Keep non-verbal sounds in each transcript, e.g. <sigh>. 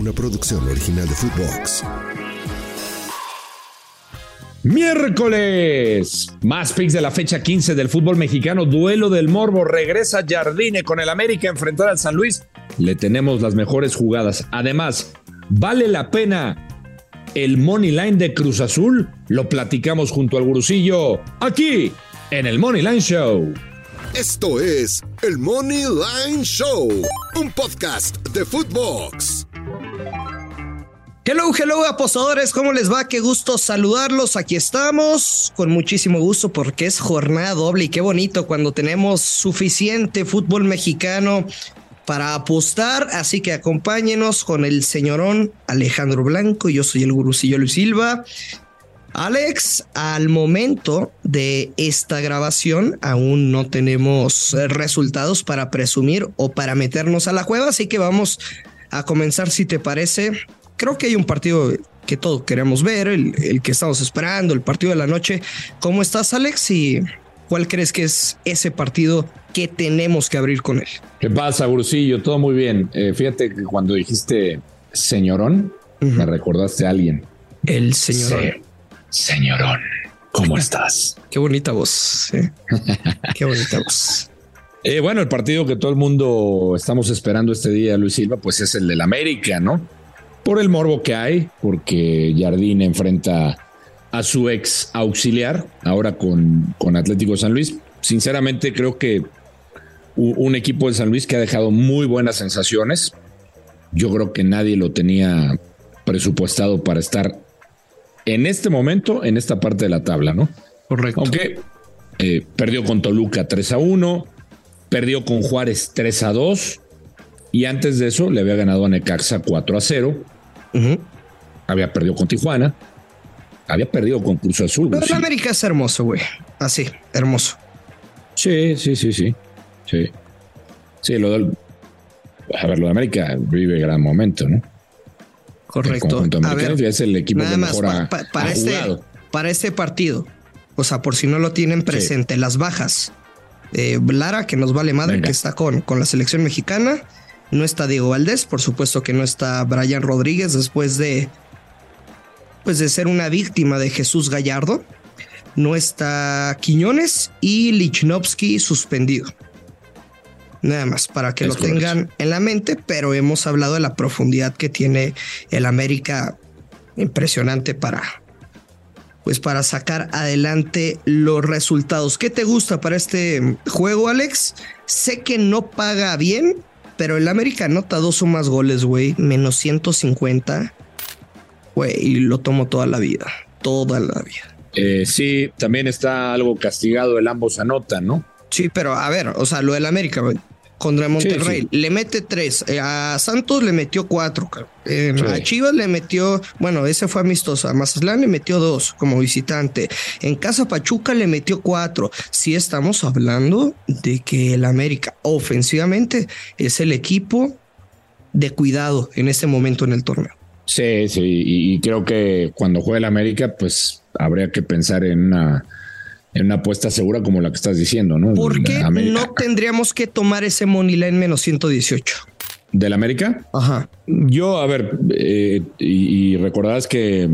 una producción original de Footbox. Miércoles, más picks de la fecha 15 del fútbol mexicano, duelo del Morbo, regresa Jardine con el América a enfrentar al San Luis. Le tenemos las mejores jugadas. Además, ¿vale la pena el Money Line de Cruz Azul? Lo platicamos junto al gurusillo aquí en el Money Line Show. Esto es el Money Line Show, un podcast de Footbox. Hello, hello apostadores, ¿cómo les va? Qué gusto saludarlos. Aquí estamos con muchísimo gusto porque es jornada doble y qué bonito cuando tenemos suficiente fútbol mexicano para apostar. Así que acompáñenos con el señorón Alejandro Blanco. Yo soy el gurucillo Luis Silva. Alex, al momento de esta grabación aún no tenemos resultados para presumir o para meternos a la cueva, así que vamos a comenzar si te parece. Creo que hay un partido que todos queremos ver, el, que estamos esperando, el partido de la noche. ¿Cómo estás, Alex? ¿Y cuál crees que es ese partido que tenemos que abrir con él? ¿Qué pasa, Brucillo? Todo muy bien. Eh, fíjate que cuando dijiste señorón, me recordaste a alguien. El señorón. Señorón, ¿cómo estás? Qué bonita voz. ¿eh? <laughs> Qué bonita voz. Eh, bueno, el partido que todo el mundo estamos esperando este día, Luis Silva, pues es el del América, ¿no? Por el morbo que hay, porque Jardín enfrenta a su ex auxiliar, ahora con, con Atlético San Luis. Sinceramente, creo que un equipo de San Luis que ha dejado muy buenas sensaciones. Yo creo que nadie lo tenía presupuestado para estar en este momento, en esta parte de la tabla, ¿no? Correcto. Aunque eh, perdió con Toluca 3 a 1, perdió con Juárez 3 a 2, y antes de eso le había ganado a Necaxa 4 a 0. Había perdido con Tijuana. Había perdido con Cruz Azul. Pero América es hermoso, güey. Así, hermoso. Sí, sí, sí, sí. Sí. Sí, lo del. A ver, lo de América vive gran momento, ¿no? Correcto. a ver, es el equipo que mejor para, este, para este partido, o sea, por si no lo tienen presente, las bajas. Eh, Lara, que nos vale madre, que está con, con la selección mexicana. No está Diego Valdés, por supuesto que no está Brian Rodríguez después de, pues de ser una víctima de Jesús Gallardo. No está Quiñones y Lichnowsky suspendido. Nada más para que lo tengan en la mente, pero hemos hablado de la profundidad que tiene el América impresionante para pues para sacar adelante los resultados. ¿Qué te gusta para este juego, Alex? Sé que no paga bien, pero el América anota dos o más goles, güey, menos 150. Güey, y lo tomo toda la vida, toda la vida. Eh, sí, también está algo castigado el ambos anotan, ¿no? Sí, pero a ver, o sea, lo del América, güey contra Monterrey. Le mete tres. Eh, a Santos le metió cuatro. Eh, a Chivas le metió, bueno, ese fue amistoso. A Mazatlán le metió dos como visitante. En Casa Pachuca le metió cuatro. Sí estamos hablando de que el América ofensivamente es el equipo de cuidado en este momento en el torneo. Sí, sí, y creo que cuando juegue el América, pues habría que pensar en una en una apuesta segura como la que estás diciendo, ¿no? ¿Por qué no tendríamos que tomar ese money line menos 118? ¿Del América? Ajá. Yo, a ver, eh, y, recordarás que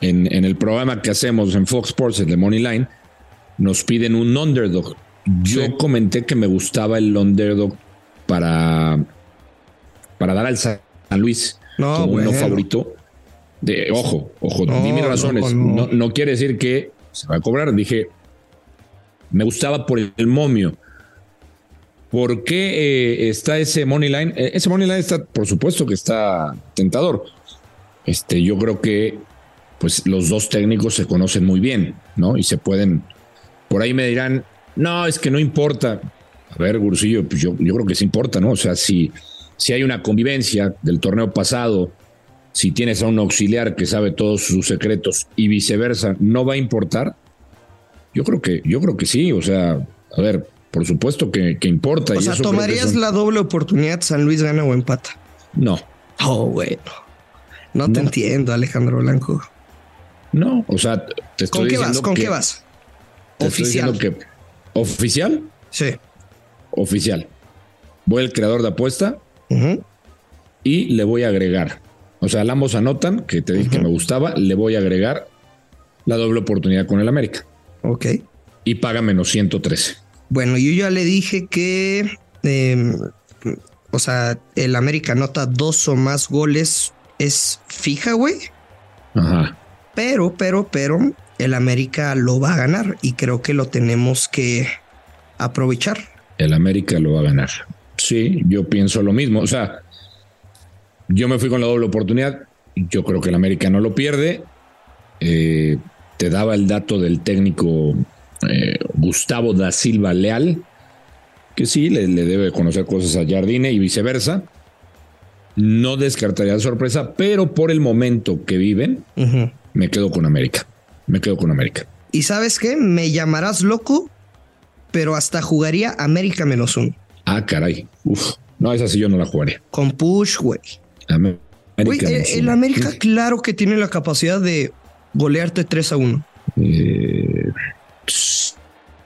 en, el programa que hacemos en Fox Sports, el de Money Line, nos piden un underdog. Yo comenté que me gustaba el underdog para, para dar al San Luis no, como uno favorito. De, ojo, ojo, dime razones. No, no quiere decir que se va a cobrar. Dije, me gustaba por el momio. ¿Por qué eh, está ese money line? Eh, ese money line está, por supuesto que está tentador. Este, yo creo que pues los dos técnicos se conocen muy bien, ¿no? Y se pueden, por ahí me dirán, no, es que no importa. A ver, Gursillo, pues yo, yo creo que sí importa, ¿no? O sea, si, si hay una convivencia del torneo pasado, si tienes a un auxiliar que sabe todos sus secretos y viceversa, ¿no va a importar? Yo creo que, yo creo que sí, o sea, a ver, por supuesto que, importa. O sea, ¿tomarías la doble oportunidad San Luis gana o empata? No. Oh, bueno. No, te entiendo, Alejandro Blanco. No, o sea, te estoy ¿Con qué vas? ¿Con qué vas? Oficial. Que, ¿Oficial? Sí. Oficial. Voy al creador de apuesta y le voy a agregar O sea, ambos anotan, que te dije que me gustaba, le voy a agregar la doble oportunidad con el América. Ok. Y paga menos 113. Bueno, yo ya le dije que, em, o sea, el América anota dos o más goles es fija, güey. Ajá. Pero, pero, pero, el América lo va a ganar y creo que lo tenemos que aprovechar. El América lo va a ganar. Sí, yo pienso lo mismo. O sea, yo me fui con la doble oportunidad. Yo creo que el América no lo pierde. Eh, te daba el dato del técnico eh, Gustavo da Silva Leal, que sí, le, debe conocer cosas a Jardine y viceversa. No descartaría la sorpresa, pero por el momento que viven, me quedo con América. Me quedo con América. ¿Y sabes qué? Me llamarás loco, pero hasta jugaría América menos uno. Ah, caray. Uf. No, esa sí yo no la jugaría. Con push, güey. Eh, el, América, <laughs> claro que tiene la capacidad de golearte 3 a 1. Eh,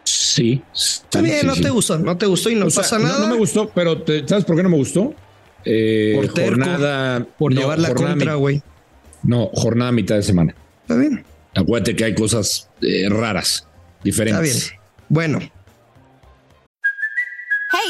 sí. Está bien, no te gustó, no te gustó y no pasa nada. No, me gustó, pero ¿sabes por qué no me gustó? Eh, por jornada. Por llevar la contra, güey. No, jornada mitad de semana. Está bien. Acuérdate que hay cosas eh, raras, diferentes. Está bien. Bueno,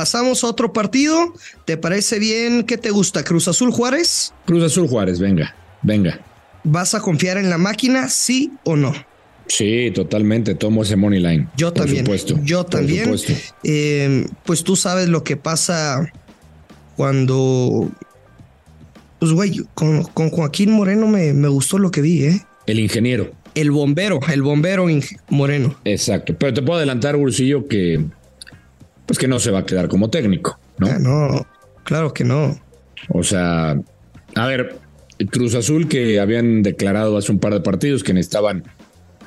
Pasamos a otro partido. ¿Te parece bien? ¿Qué te gusta? ¿Cruz Azul Juárez? Cruz Azul Juárez, venga, venga. ¿Vas a confiar en la máquina, sí o no? Sí, totalmente. Tomo ese money line. Yo también. Supuesto, yo también. Eh, pues tú sabes lo que pasa cuando. Pues, güey, con, Joaquín Moreno me, me, gustó lo que vi, ¿eh? El ingeniero. El bombero, el bombero Moreno. Exacto. Pero te puedo adelantar, Ursillo, que pues que no se va a quedar como técnico, ¿no? Ah, no, claro que no. O sea, a ver, Cruz Azul que habían declarado hace un par de partidos que necesitaban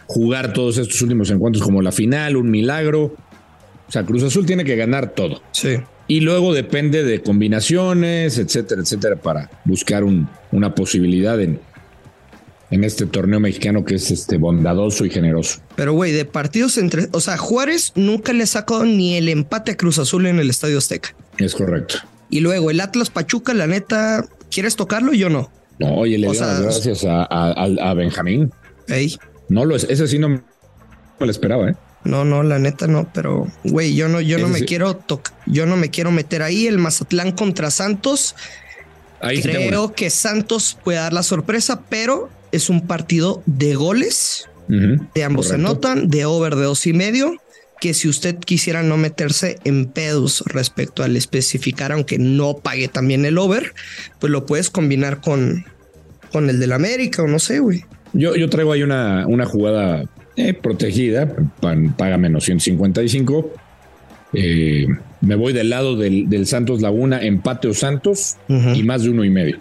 jugar todos estos últimos encuentros como la final, un milagro. O sea, Cruz Azul tiene que ganar todo. Sí. Y luego depende de combinaciones, etcétera, etcétera, para buscar una posibilidad en, en este torneo mexicano que es este bondadoso y generoso. Pero güey, de partidos entre, o sea, Juárez nunca le sacó ni el empate a Cruz Azul en el Estadio Azteca. Es correcto. Y luego el Atlas Pachuca, la neta, ¿quieres tocarlo? Yo no. No, oye, le doy las gracias a, Benjamín. Ey. No lo es, ese sí no me lo esperaba, ¿eh? No, no, la neta no, pero güey, yo no, yo no me quiero tocar, yo no me quiero meter ahí. El Mazatlán contra Santos. Ahí Creo que Santos puede dar la sorpresa, pero es un partido de goles. de ambos se notan, de over de dos y medio. Que si usted quisiera no meterse en pedos respecto al especificar, aunque no pague también el over, pues lo puedes combinar con, con el del América o no sé, güey. Yo, yo traigo ahí una, una jugada eh, protegida, paga menos 155. Eh, me voy del lado del, Santos Laguna, empate o Santos y más de uno y medio.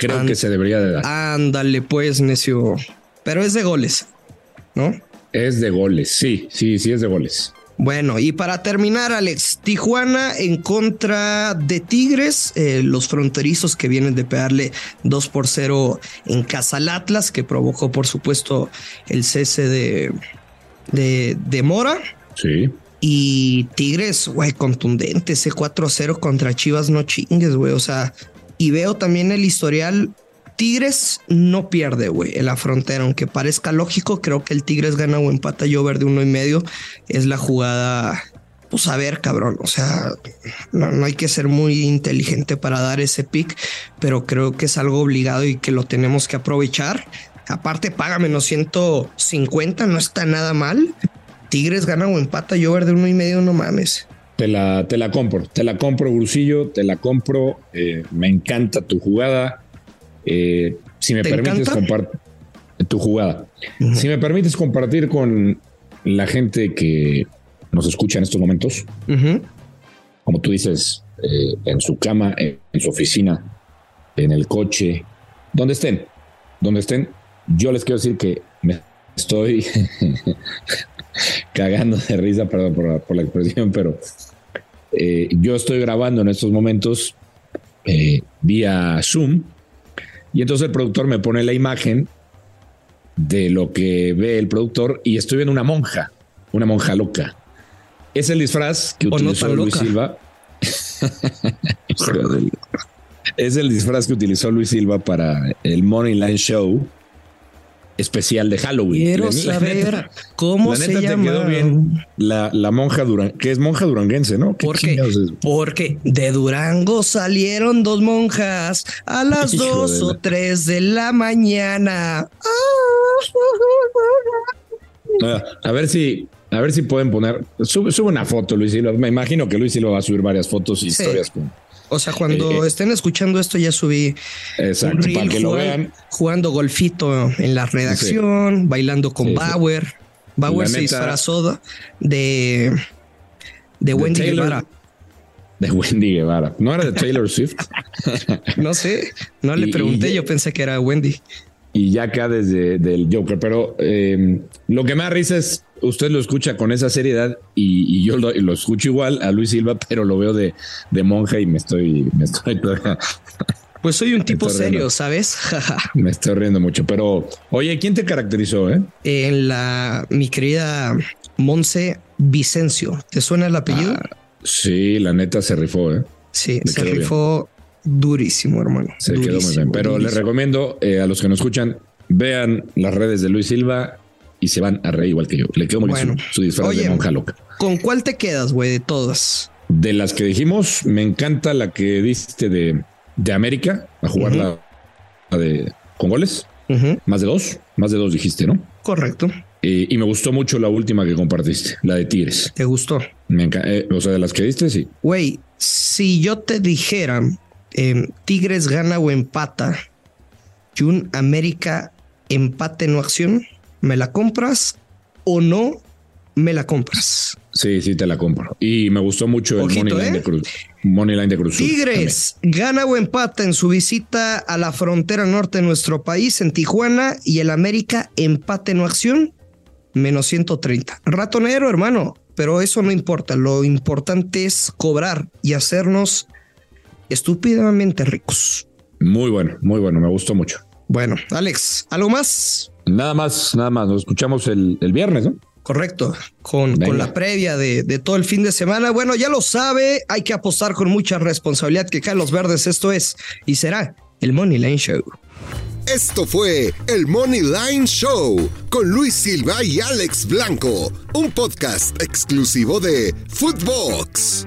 Creo que se debería de dar. Ándale, pues, necio. Pero es de goles, ¿no? Es de goles, sí, sí, sí es de goles. Bueno, y para terminar, Alex, Tijuana en contra de Tigres, eh, los fronterizos que vienen de pegarle 2 por 0 en casa al Atlas, que provocó, por supuesto, el cese de, de, de Mora. Sí. Y Tigres, güey, contundente, ese 4-0 contra Chivas, no chingues, güey. O sea, y veo también el historial. Tigres no pierde, güey, en la frontera. Aunque parezca lógico, creo que el Tigres gana o empata yo de uno y medio. Es la jugada. Pues a ver, cabrón. O sea, no, hay que ser muy inteligente para dar ese pick, pero creo que es algo obligado y que lo tenemos que aprovechar. Aparte, paga menos 150, no está nada mal. Tigres gana o empata yo de uno y medio, no mames. Te la, te la compro, te la compro, Brusillo, te la compro. Eh, me encanta tu jugada. Eh, si me permites compartir tu jugada. Si me permites compartir con la gente que nos escucha en estos momentos, como tú dices, eh, en su cama, en, su oficina, en el coche, donde estén, donde estén, yo les quiero decir que me estoy <laughs> cagando de risa, perdón por, la expresión, pero eh, yo estoy grabando en estos momentos eh, vía Zoom y entonces el productor me pone la imagen de lo que ve el productor y estoy viendo una monja, una monja loca. Es el disfraz que utilizó Luis Silva. <laughs> es el disfraz que utilizó Luis Silva para el Money Line Show especial de Halloween. Quiero saber <laughs> cómo se llama. bien la, monja Duranguense, que es monja duranguense, ¿no? porque, porque de Durango salieron dos monjas a las <laughs> dos o tres de la mañana. Ah, a ver si a ver si pueden poner, sube, una foto, Luis Silva. Me imagino que Luis Silva va a subir varias fotos y historias con, o sea, cuando eh, eh, estén escuchando esto, ya subí. Exacto, para que lo vean. Jugando golfito en la redacción, bailando con Bauer. Bauer se disfrazó de, de Wendy Guevara. De Wendy Guevara. ¿No era de Taylor Swift? <laughs> no sé, no le pregunté, yo pensé que era Wendy. Y ya acá desde el Joker, pero eh, lo que da risa es usted lo escucha con esa seriedad y, yo lo, escucho igual a Luis Silva, <laughs> pero lo veo de, de monja y me estoy, me estoy <laughs> Pues soy un tipo serio, ¿sabes? <laughs> me estoy riendo mucho, pero oye, ¿quién te caracterizó? Eh? En la, mi querida Monse Vicencio. ¿Te suena el apellido? Ah, sí, la neta se rifó, ¿eh? Sí, se rifó durísimo, hermano. Se quedó muy bien. Pero les recomiendo eh, a los que nos escuchan, vean las redes de Luis Silva y se van a reír igual que yo. Le quedó muy bien su, disfraz de monja loca. ¿Con cuál te quedas, güey, de todas? De las que dijimos, me encanta la que diste de, de América a jugar la, de con goles. Más de dos, más de dos dijiste, ¿no? Correcto. y me gustó mucho la última que compartiste, la de Tigres. ¿Te gustó? Me encanta. Eh, o sea, de las que diste, sí. Güey, si yo te dijera em, Tigres gana o empata y un América empate no acción, ¿Me la compras o no me la compras? Sí, sí, te la compro. Y me gustó mucho el Money Line, de ¿eh? Cruz, Money Line de Cruz. Tigres gana o empata en su visita a la frontera norte de nuestro país, en Tijuana, y el América empate en acción, menos 130. Ratonero, hermano, pero eso no importa. Lo importante es cobrar y hacernos estúpidamente ricos. Muy bueno, muy bueno, me gustó mucho. Bueno, Alex, ¿algo más? Nada más, nada más. Nos escuchamos el, viernes, ¿no? Correcto, con, con la previa de, de, todo el fin de semana. Bueno, ya lo sabe, hay que apostar con mucha responsabilidad que caen los verdes. Esto es y será el Money Line Show. Esto fue el Money Line Show con Luis Silva y Alex Blanco, un podcast exclusivo de Footbox.